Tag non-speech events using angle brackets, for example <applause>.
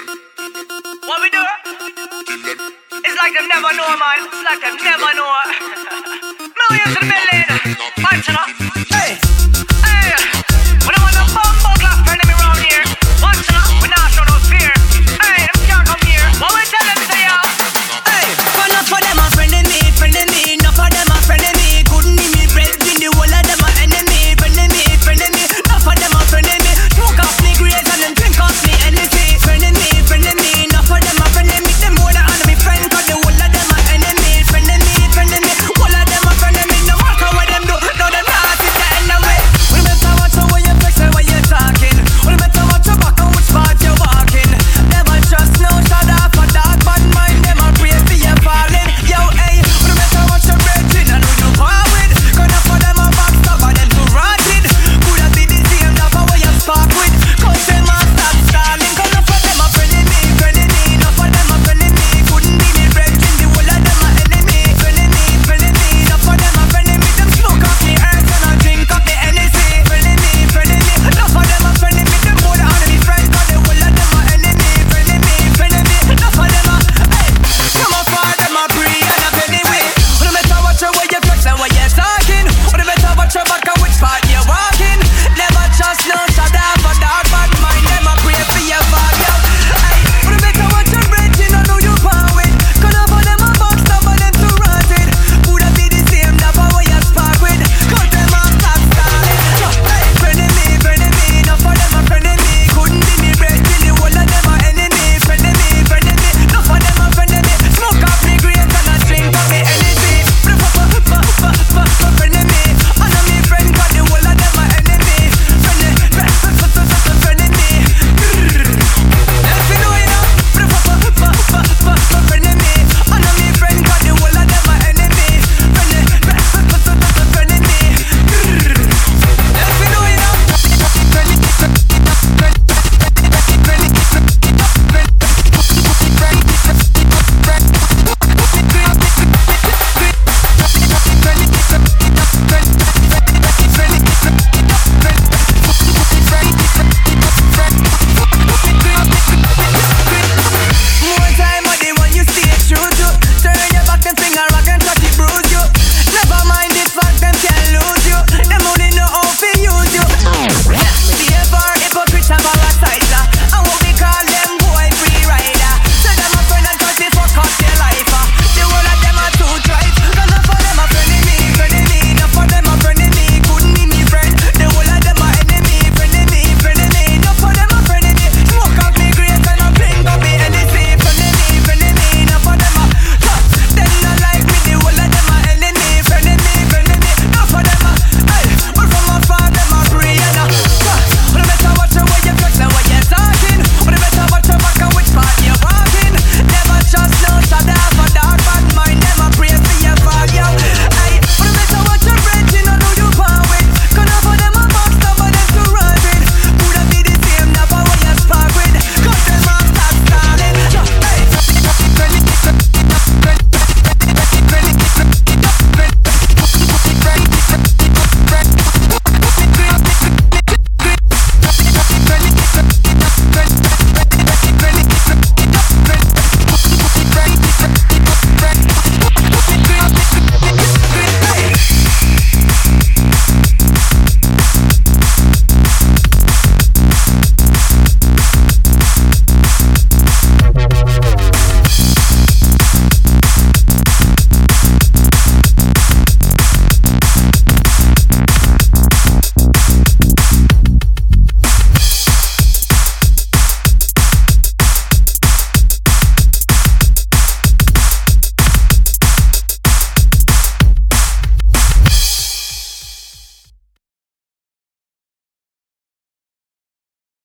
What we do? It's like them never know, man. It's like them never know. <laughs> Millions and millions. building. Punching up.